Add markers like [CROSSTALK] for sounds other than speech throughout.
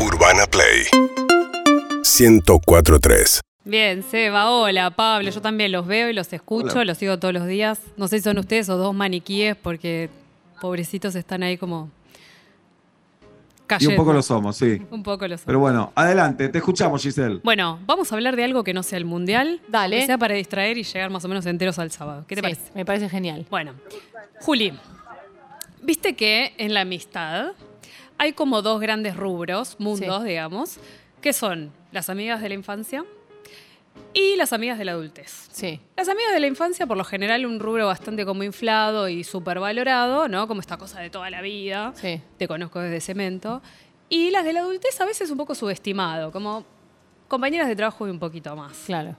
Urbana Play 1043. Bien, Seba, hola, Pablo, yo también los veo y los escucho, Hola. los sigo todos los días. No sé si son ustedes o dos maniquíes porque pobrecitos están ahí como Y cayendo. un poco lo somos, sí. Un poco lo son. Pero bueno, adelante, te escuchamos, Giselle. Bueno, vamos a hablar de algo que no sea el mundial. Dale. Que sea para distraer y llegar más o menos enteros al sábado. ¿Qué te Sí, parece? Me parece genial. Bueno, Juli, viste que en la amistad hay como dos grandes rubros, mundos, Sí. digamos, que son las amigas de la infancia y las amigas de la adultez. Sí. Las amigas de la infancia, por lo general, un rubro bastante como inflado y supervalorado, ¿no? Como esta cosa de toda la vida. Sí. Te conozco desde cemento. Y las de la adultez a veces un poco subestimado, como compañeras de trabajo y un poquito más. Claro.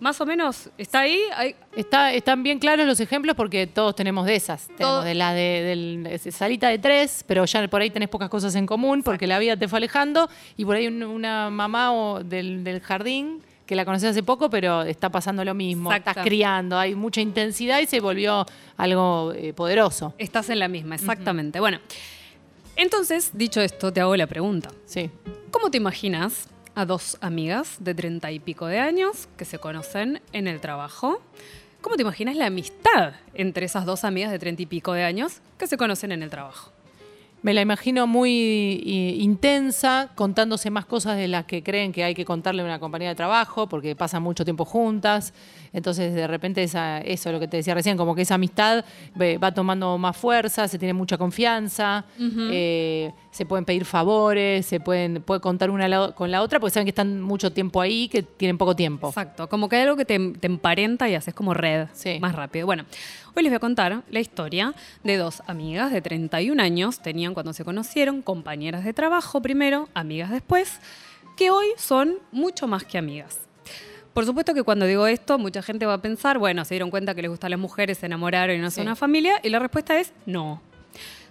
Más o menos, ¿está ahí? Hay- Está, están bien claros los ejemplos porque todos tenemos de esas. Todo- Tenemos de la de, salita de tres, pero ya por ahí tenés pocas cosas en común porque la vida te fue alejando. Y por ahí un- una mamá o del, del jardín que la conoces hace poco, pero está pasando lo mismo. Exacto. Estás criando, hay mucha intensidad y se volvió algo eh, poderoso. Estás en la misma, exactamente. Bueno, entonces, dicho esto, te hago la pregunta. Sí. ¿Cómo te imaginas a dos amigas de treinta y pico de años que se conocen en el trabajo? ¿Cómo te imaginas la amistad entre esas dos amigas de treinta y pico de años que se conocen en el trabajo? Me la imagino muy i- intensa, contándose más cosas de las que creen que hay que contarle a una compañía de trabajo, porque pasan mucho tiempo juntas. Entonces, de repente, esa, eso, lo que te decía recién, como que esa amistad va tomando más fuerza, se tiene mucha confianza, eh, se pueden pedir favores, se pueden puede contar una con la otra, porque saben que están mucho tiempo ahí, que tienen poco tiempo. Exacto, como que hay algo que te, te emparenta y haces como red Sí. más rápido. Bueno, hoy les voy a contar la historia de dos amigas de 31 años, tenían cuando se conocieron, compañeras de trabajo primero, amigas después, que hoy son mucho más que amigas. Por supuesto que cuando digo esto, mucha gente va a pensar, bueno, se dieron cuenta que les gustan las mujeres, se enamoraron y no son Sí. una familia, y la respuesta es no.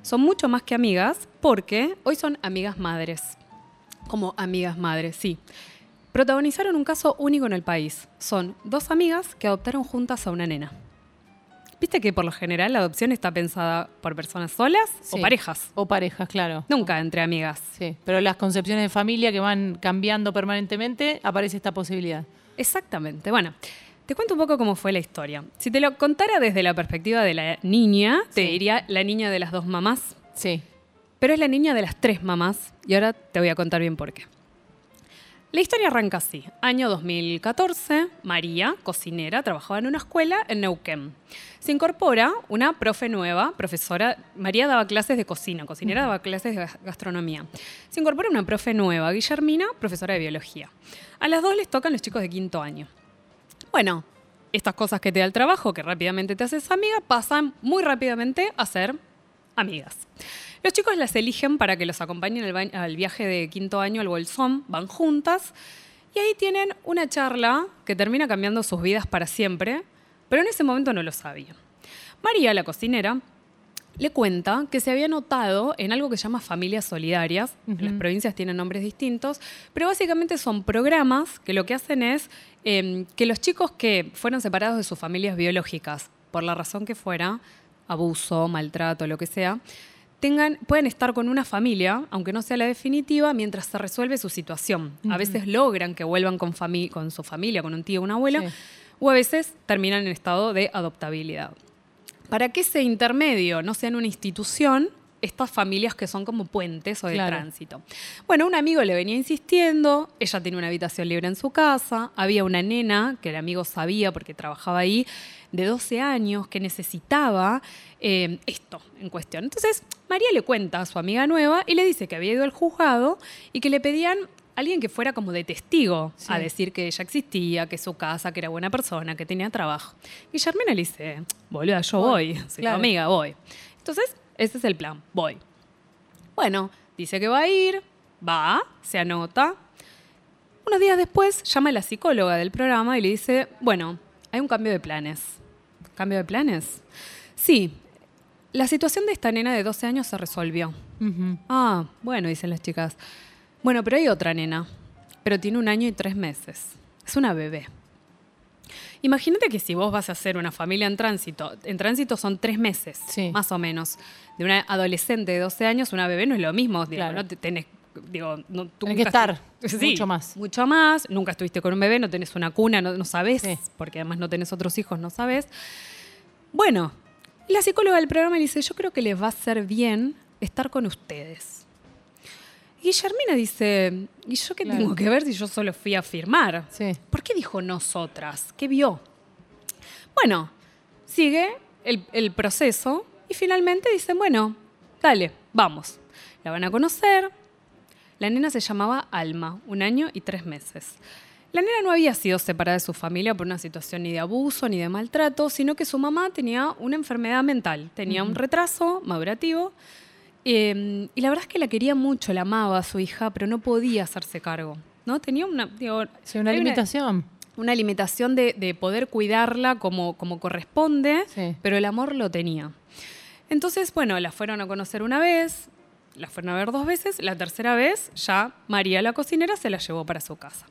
Son mucho más que amigas porque hoy son amigas madres. Como amigas madres, sí. Protagonizaron un caso único en el país. Son dos amigas que adoptaron juntas a una nena. Viste que por lo general la adopción está pensada por personas solas o parejas. O parejas, claro. Nunca entre amigas. Sí, pero las concepciones de familia que van cambiando permanentemente, aparece esta posibilidad. Exactamente. Bueno, te cuento un poco cómo fue la historia. Si te lo contara desde la perspectiva de la niña, te diría la niña de las dos mamás, Sí. pero es la niña de las tres mamás y ahora te voy a contar bien por qué. La historia arranca así. Año 2014, María, cocinera, trabajaba en una escuela en Neuquén. Se incorpora una profe nueva, profesora. María daba clases de cocina, cocinera daba clases de gas- gastronomía. Se incorpora una profe nueva, Guillermina, profesora de biología. A las dos les tocan los chicos de quinto año. Bueno, estas cosas que te da el trabajo, que rápidamente te haces amiga, pasan muy rápidamente a ser amigas. Los chicos las eligen para que los acompañen al, viaje de quinto año al Bolsón, van juntas y ahí tienen una charla que termina cambiando sus vidas para siempre, pero en ese momento no lo sabían. María, la cocinera, le cuenta que se había notado en algo que se llama familias solidarias. Las provincias tienen nombres distintos, pero básicamente son programas que lo que hacen es eh, que los chicos que fueron separados de sus familias biológicas, por la razón que fuera, abuso, maltrato, lo que sea, tengan, pueden estar con una familia, aunque no sea la definitiva, mientras se resuelve su situación. A veces logran que vuelvan con, su familia, con un tío o un abuelo, Sí. o a veces terminan en estado de adoptabilidad para que ese intermedio no sea en una institución, estas familias que son como puentes o de Claro. tránsito. Bueno, un amigo le venía insistiendo, ella tiene una habitación libre en su casa, había una nena que el amigo sabía porque trabajaba ahí, de 12 años, que necesitaba eh, esto en cuestión. Entonces, María le cuenta a su amiga nueva y le dice que había ido al juzgado y que le pedían alguien que fuera como de testigo Sí. a decir que ella existía, que su casa, que era buena persona, que tenía trabajo. Guillermina le dice, boluda, yo voy, soy tu amiga, voy. Entonces, ese es el plan, voy. Bueno, dice que va a ir, va, se anota. Unos días después llama a la psicóloga del programa y le dice, bueno, hay un cambio de planes. ¿Cambio de planes? Sí, la situación de esta nena de 12 años se resolvió. Ah, bueno, dicen las chicas. Bueno, pero hay otra nena, pero tiene un año y tres meses. Es una bebé. Imagínate que si vos vas a hacer una familia en tránsito, en tránsito son tres meses, Sí. más o menos. De una adolescente de 12 años, una bebé no es lo mismo. Claro. ¿no? Tenés digo, no, tú que estar [LAUGHS] mucho más. Mucho más, nunca estuviste con un bebé, no tenés una cuna, no, no sabés, Sí. porque además no tenés otros hijos, no sabés. Bueno, la psicóloga del programa le dice, yo creo que les va a hacer bien estar con ustedes. Y Guillermina dice, ¿y yo qué Claro. tengo que ver si yo solo fui a firmar? Sí. ¿Por qué dijo nosotras? ¿Qué vio? Bueno, sigue el, el proceso y finalmente dicen, bueno, dale, vamos. La van a conocer. La nena se llamaba Alma, un año y tres meses. La nena no había sido separada de su familia por una situación ni de abuso ni de maltrato, sino que su mamá tenía una enfermedad mental, tenía un retraso madurativo. eh, y la verdad es que la quería mucho, la amaba a su hija, pero no podía hacerse cargo. ¿no? Tenía una, digo, Sí, una limitación. una limitación de, de poder cuidarla como, como corresponde, Sí. pero el amor lo tenía. Entonces, bueno, la fueron a conocer una vez, la fueron a ver dos veces, la tercera vez ya María, la cocinera, se la llevó para su casa.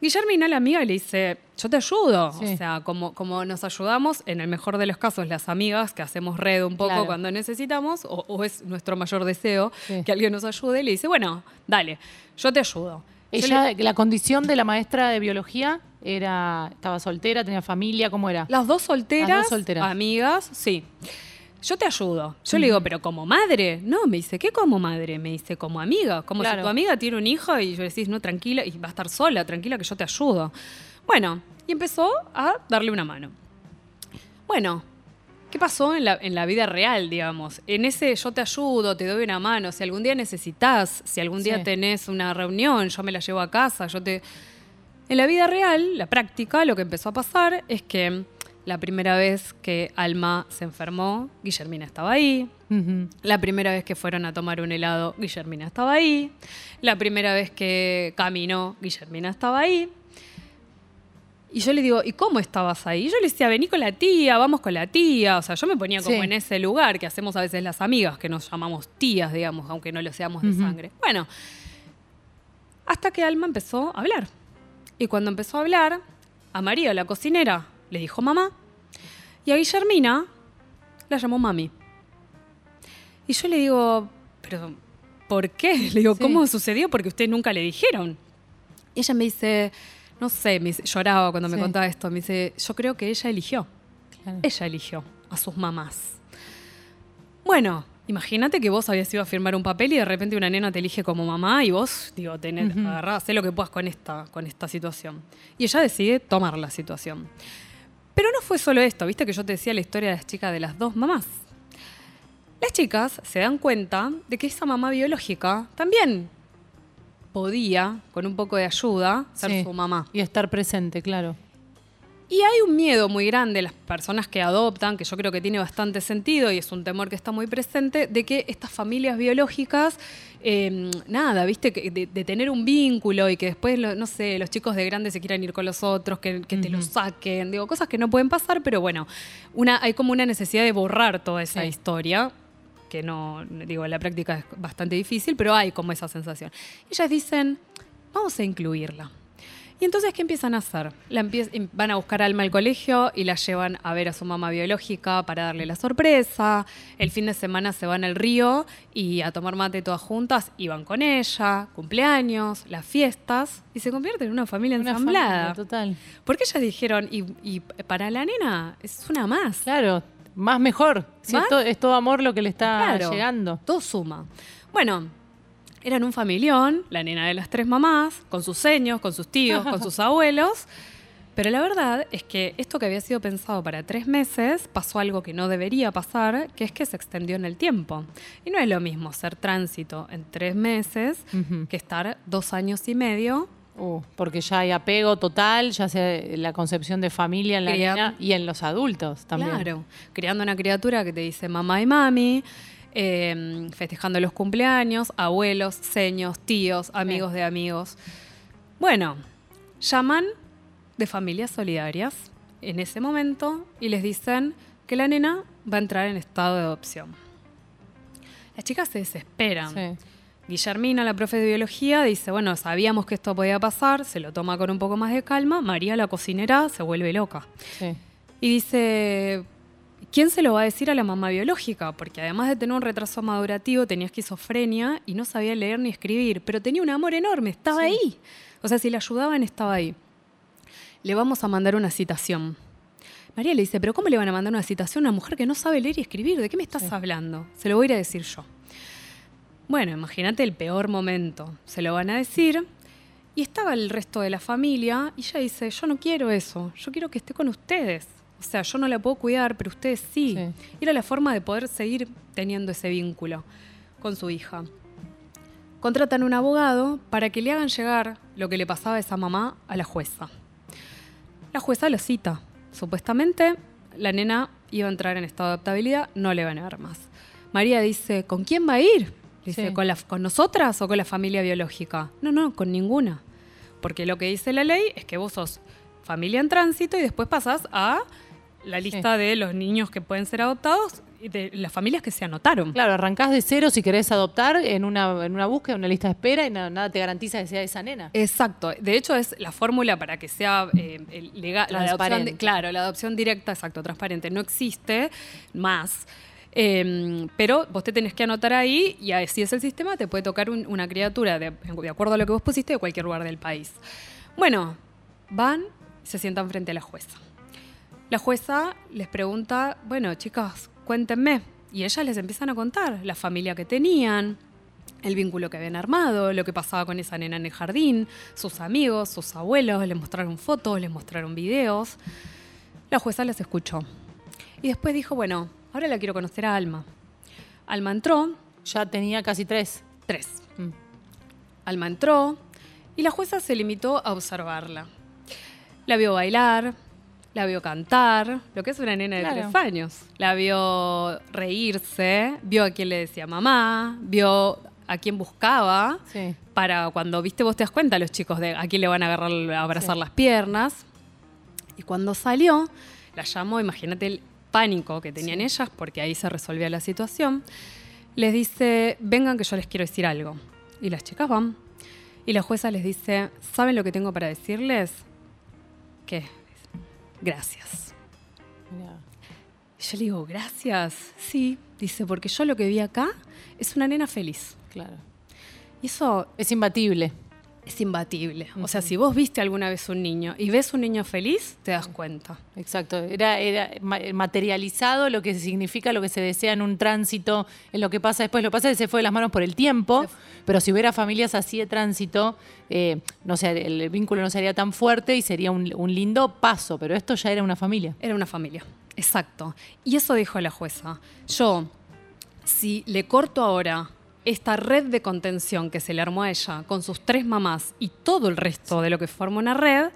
Guillermina, la amiga, le dice, yo te ayudo. Sí. O sea, como, como nos ayudamos, en el mejor de los casos, las amigas, que hacemos red un poco Claro. cuando necesitamos, o, o es nuestro mayor deseo Sí. que alguien nos ayude, le dice, bueno, dale, yo te ayudo. Ella, la condición de la maestra de biología era, estaba soltera, tenía familia, ¿cómo era? Las dos solteras, Las dos solteras. amigas, sí. Yo te ayudo. Yo le digo, pero como madre. No, me dice, ¿qué como madre? Me dice, como amiga. Como Claro. si tu amiga tiene un hijo y yo decís, no, tranquila, y va a estar sola, tranquila, que yo te ayudo. Bueno, y empezó a darle una mano. Bueno, ¿qué pasó en la, en la vida real, digamos? En ese yo te ayudo, te doy una mano. Si algún día necesitas, si algún día Sí. tenés una reunión, yo me la llevo a casa, yo te. En la vida real, la práctica, lo que empezó a pasar es que la primera vez que Alma se enfermó, Guillermina estaba ahí. La primera vez que fueron a tomar un helado, Guillermina estaba ahí. La primera vez que caminó, Guillermina estaba ahí. Y yo le digo, ¿y cómo estabas ahí? Y yo le decía, vení con la tía, vamos con la tía. O sea, yo me ponía como Sí. en ese lugar que hacemos a veces las amigas, que nos llamamos tías, digamos, aunque no lo seamos de sangre. Bueno, hasta que Alma empezó a hablar. Y cuando empezó a hablar, a María, la cocinera, le dijo mamá. Y a Guillermina la llamó mami. Y yo le digo, pero ¿por qué? [LAUGHS] Le digo, Sí. ¿cómo sucedió? Porque ustedes nunca le dijeron. Y ella me dice, no sé, me dice- lloraba cuando me contaba esto. Me dice, yo creo que ella eligió. Claro. Ella eligió a sus mamás. Bueno, imagínate que vos habías ido a firmar un papel y de repente una nena te elige como mamá y vos, digo, tenés, agarrá, hacé lo que puedas con esta, con esta situación. Y ella decide tomar la situación. Pero no fue solo esto, viste que yo te decía la historia de las chicas de las dos mamás. Las chicas se dan cuenta de que esa mamá biológica también podía, con un poco de ayuda, ser Sí. su mamá. Y estar presente, claro. Y hay un miedo muy grande las personas que adoptan, que yo creo que tiene bastante sentido y es un temor que está muy presente, de que estas familias biológicas, eh, nada, viste, que de, de tener un vínculo y que después, lo- no sé, los chicos de grandes se quieran ir con los otros, que, que te los saquen, digo, cosas que no pueden pasar, pero bueno, una, hay como una necesidad de borrar toda esa Sí. historia que no, digo, en la práctica es bastante difícil, pero hay como esa sensación. Ellas dicen, vamos a incluirla. Y entonces, ¿qué empiezan a hacer? La empie- em- van a buscar a Alma al colegio y la llevan a ver a su mamá biológica para darle la sorpresa. El fin de semana se van al río y a tomar mate todas juntas y van con ella, cumpleaños, las fiestas, y se convierte en una familia Una ensamblada. familia, total. Porque ellas dijeron, y, y para la nena es una más. Claro, más mejor. Es, to- es todo amor lo que le está Claro, llegando. Todo suma. Bueno, eran un familión, la nena de las tres mamás, con sus seños, con sus tíos, con sus [LAUGHS] abuelos. Pero la verdad es que esto que había sido pensado para tres meses pasó algo que no debería pasar, que es que se extendió en el tiempo. Y no es lo mismo ser tránsito en tres meses que estar dos años y medio Uh, porque ya hay apego total, ya sea la concepción de familia en la nena y en los adultos también. Claro, criando una criatura que te dice mamá y mami, eh, festejando los cumpleaños, abuelos, seños, tíos, amigos de amigos. Bueno, llaman de familias solidarias en ese momento y les dicen que la nena va a entrar en estado de adopción. Las chicas se desesperan. Sí. Guillermina, la profe de biología, dice, bueno, sabíamos que esto podía pasar, se lo toma con un poco más de calma. María, la cocinera, se vuelve loca. Sí. Y dice, ¿quién se lo va a decir a la mamá biológica? Porque además de tener un retraso madurativo, tenía esquizofrenia y no sabía leer ni escribir, pero tenía un amor enorme, estaba Sí. ahí. O sea, si le ayudaban, estaba ahí. Le vamos a mandar una citación. María le dice, pero ¿cómo le van a mandar una citación a una mujer que no sabe leer y escribir? ¿De qué me estás Sí. hablando? Se lo voy a ir a decir yo. Bueno, imagínate el peor momento. Se lo van a decir. Y estaba el resto de la familia y ella dice, yo no quiero eso, yo quiero que esté con ustedes. O sea, yo no la puedo cuidar, pero ustedes sí. Sí. Era la forma de poder seguir teniendo ese vínculo con su hija. Contratan un abogado para que le hagan llegar lo que le pasaba a esa mamá a la jueza. La jueza lo cita. Supuestamente la nena iba a entrar en estado de adaptabilidad, no le van a ver más. María dice, ¿con quién va a ir? Dice, Sí. ¿con, la- ¿con nosotras o con la familia biológica? No, no, con ninguna. Porque lo que dice la ley es que vos sos familia en tránsito y después pasás a la lista de los niños que pueden ser adoptados y de las familias que se anotaron. Claro, arrancás de cero si querés adoptar en una, en una búsqueda, en una lista de espera y na- nada te garantiza que sea esa nena. Exacto. De hecho, es la fórmula para que sea eh, el lega- la adopción. Claro, la adopción directa, exacto, transparente. No existe más. Eh, pero vos te tenés que anotar ahí y si es el sistema, te puede tocar un- una criatura de, de acuerdo a lo que vos pusiste de cualquier lugar del país. Bueno, van se sientan frente a la jueza. La jueza les pregunta, bueno, chicas, cuéntenme. Y ellas les empiezan a contar la familia que tenían, el vínculo que habían armado, lo que pasaba con esa nena en el jardín, sus amigos, sus abuelos, les mostraron fotos, les mostraron videos. La jueza les escuchó. Y después dijo, bueno, ahora la quiero conocer a Alma. Alma entró, Ya tenía casi tres. tres. Mm. Alma entró y la jueza se limitó a observarla. La vio bailar, la vio cantar, lo que es una nena de Claro. tres años. La vio reírse, vio a quién le decía mamá, vio a quién buscaba Sí. para cuando, viste, vos te das cuenta los chicos de a quién le van a agarrar, a abrazar Sí. las piernas. Y cuando salió, la llamó, imagínate el pánico que tenían Sí. ellas, porque ahí se resolvía la situación. Les dice, vengan que yo les quiero decir algo. Y las chicas van. Y la jueza les dice, ¿saben lo que tengo para decirles? ¿Qué? Gracias. Yo le digo, gracias. Sí, dice, porque yo lo que vi acá es una nena feliz. Claro. Y eso Es imbatible. Es imbatible. O sea, si vos viste alguna vez un niño y ves un niño feliz, te das cuenta. Exacto. Era, era ma- materializado lo que significa lo que se desea en un tránsito, en lo que pasa después. Lo que pasa es que se fue de las manos por el tiempo, pero si hubiera familias así de tránsito, eh, no sé, el vínculo no sería tan fuerte y sería un, un lindo paso, pero esto ya era una familia. Era una familia. Exacto. Y eso dijo la jueza. Yo, si le corto ahora esta red de contención que se le armó a ella con sus tres mamás y todo el resto de lo que forma una red,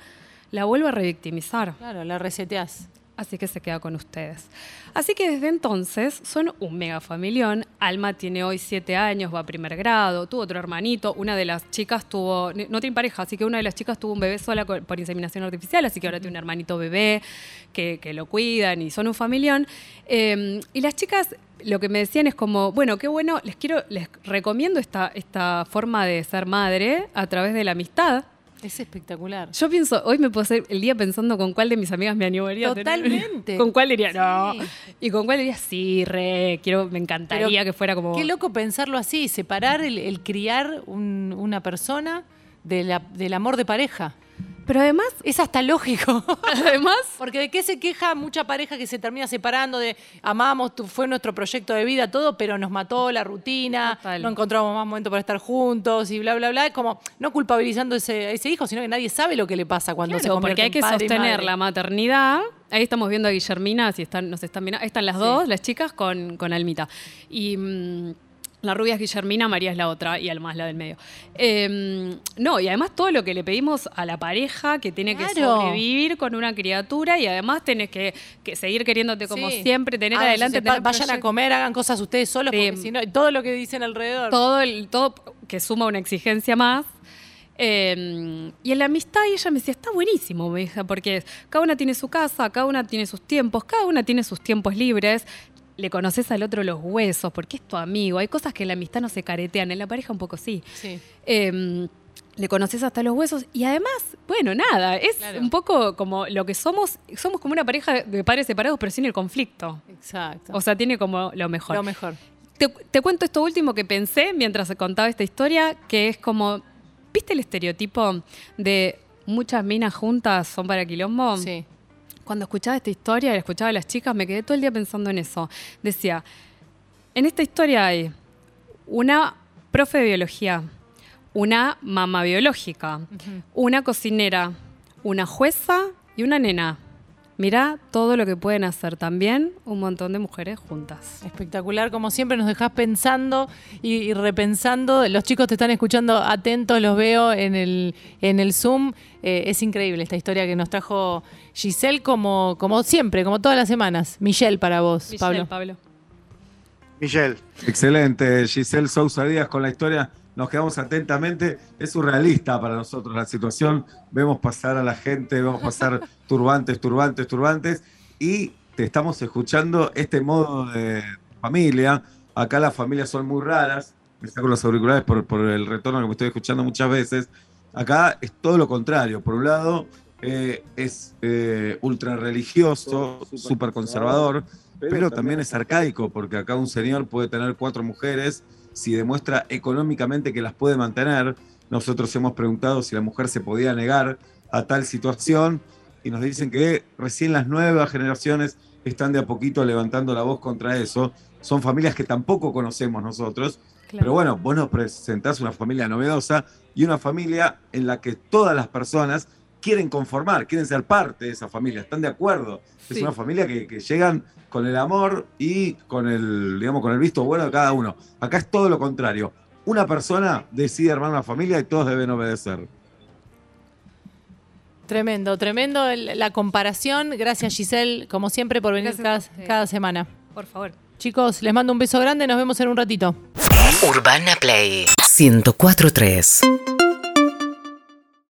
la vuelvo a revictimizar. Claro, la reseteás. Así que se queda con ustedes. Así que desde entonces son un mega familión. Alma tiene hoy siete años, va a primer grado, tuvo otro hermanito. Una de las chicas tuvo, no tiene pareja, así que una de las chicas tuvo un bebé sola por inseminación artificial, así que ahora tiene un hermanito bebé que, que lo cuidan y son un familión. Eh, y las chicas lo que me decían es como, bueno, qué bueno, les quiero, les recomiendo esta, esta forma de ser madre a través de la amistad. Es espectacular. Yo pienso, hoy me puedo hacer el día pensando con cuál de mis amigas me animaría tener- Totalmente. con cuál diría, no. Y con cuál diría, sí, re, quiero, me encantaría que fuera como. Qué loco pensarlo así, separar el, el criar un- una persona de la- del amor de pareja. Pero además, Es hasta lógico. [LAUGHS] además, Porque de qué se queja mucha pareja que se termina separando de amamos, fue nuestro proyecto de vida, todo, pero nos mató la rutina, Total. no encontramos más momento para estar juntos y bla, bla, bla. Es como no culpabilizando ese, a ese hijo, sino que nadie sabe lo que le pasa cuando se convierte porque hay que sostener la maternidad. Ahí estamos viendo a Guillermina, si están, nos están mirando. Ahí están las Sí. dos, las chicas, con, con Almita. Y mm, la rubia es Guillermina, María es la otra y Alma es la del medio. Eh, no, y además todo lo que le pedimos a la pareja, que tiene que sobrevivir con una criatura y además tenés que, que seguir queriéndote como Sí. siempre, tener Ah, adelante. tener vayan a comer, hagan cosas ustedes solos, Sí. porque si no, todo lo que dicen alrededor. todo, el, todo que suma una exigencia más. Eh, y en la amistad ella me decía, está buenísimo, me porque cada una tiene su casa, cada una tiene sus tiempos, cada una tiene sus tiempos libres. Le conoces al otro los huesos, porque es tu amigo. Hay cosas que en la amistad no se caretean, en la pareja un poco sí. Sí. Eh, le conoces hasta los huesos y además, bueno, nada, es Claro. un poco como lo que somos, somos como una pareja de padres separados pero sin el conflicto. Exacto. O sea, tiene como lo mejor. lo mejor. Te, te cuento esto último que pensé mientras contaba esta historia, que es como, ¿viste el estereotipo de muchas minas juntas son para quilombo? Sí. Cuando escuchaba esta historia y la escuchaba a las chicas, me quedé todo el día pensando en eso. Decía, en esta historia hay una profe de biología, una mamá biológica, una cocinera, una jueza y una nena. Mirá todo lo que pueden hacer también un montón de mujeres juntas. Espectacular, como siempre nos dejas pensando y, y repensando. Los chicos te están escuchando atentos, los veo en el, en el Zoom. Eh, es increíble esta historia que nos trajo Giselle, como, como siempre, como todas las semanas. Michelle para vos, Michelle, Pablo. Pablo. Michelle. Excelente, Giselle Sousa Díaz con la historia. Nos quedamos atentamente. Es surrealista para nosotros la situación. Vemos pasar a la gente, vemos pasar [LAUGHS] turbantes, turbantes, turbantes. Y te estamos escuchando este modo de familia. Acá las familias son muy raras. Me saco los auriculares por, por el retorno que me estoy escuchando muchas veces. Acá es todo lo contrario. Por un lado, eh, es eh, ultra religioso, súper conservador, pero también es arcaico, porque acá un señor puede tener cuatro mujeres si demuestra económicamente que las puede mantener. Nosotros hemos preguntado si la mujer se podía negar a tal situación y nos dicen que recién las nuevas generaciones están de a poquito levantando la voz contra eso. Son familias que tampoco conocemos nosotros, Claro. pero bueno, vos nos presentás una familia novedosa y una familia en la que todas las personas quieren conformar, quieren ser parte de esa familia, están de acuerdo. Es una familia que, que llegan con el amor y con el, digamos, con el visto bueno de cada uno. Acá es todo lo contrario. Una persona decide armar una familia y todos deben obedecer. Tremendo, tremendo el- la comparación. Gracias, Giselle, como siempre, por venir cada, cada semana. Por favor. Chicos, les mando un beso grande. Nos vemos en un ratito. Urbana Play 1043.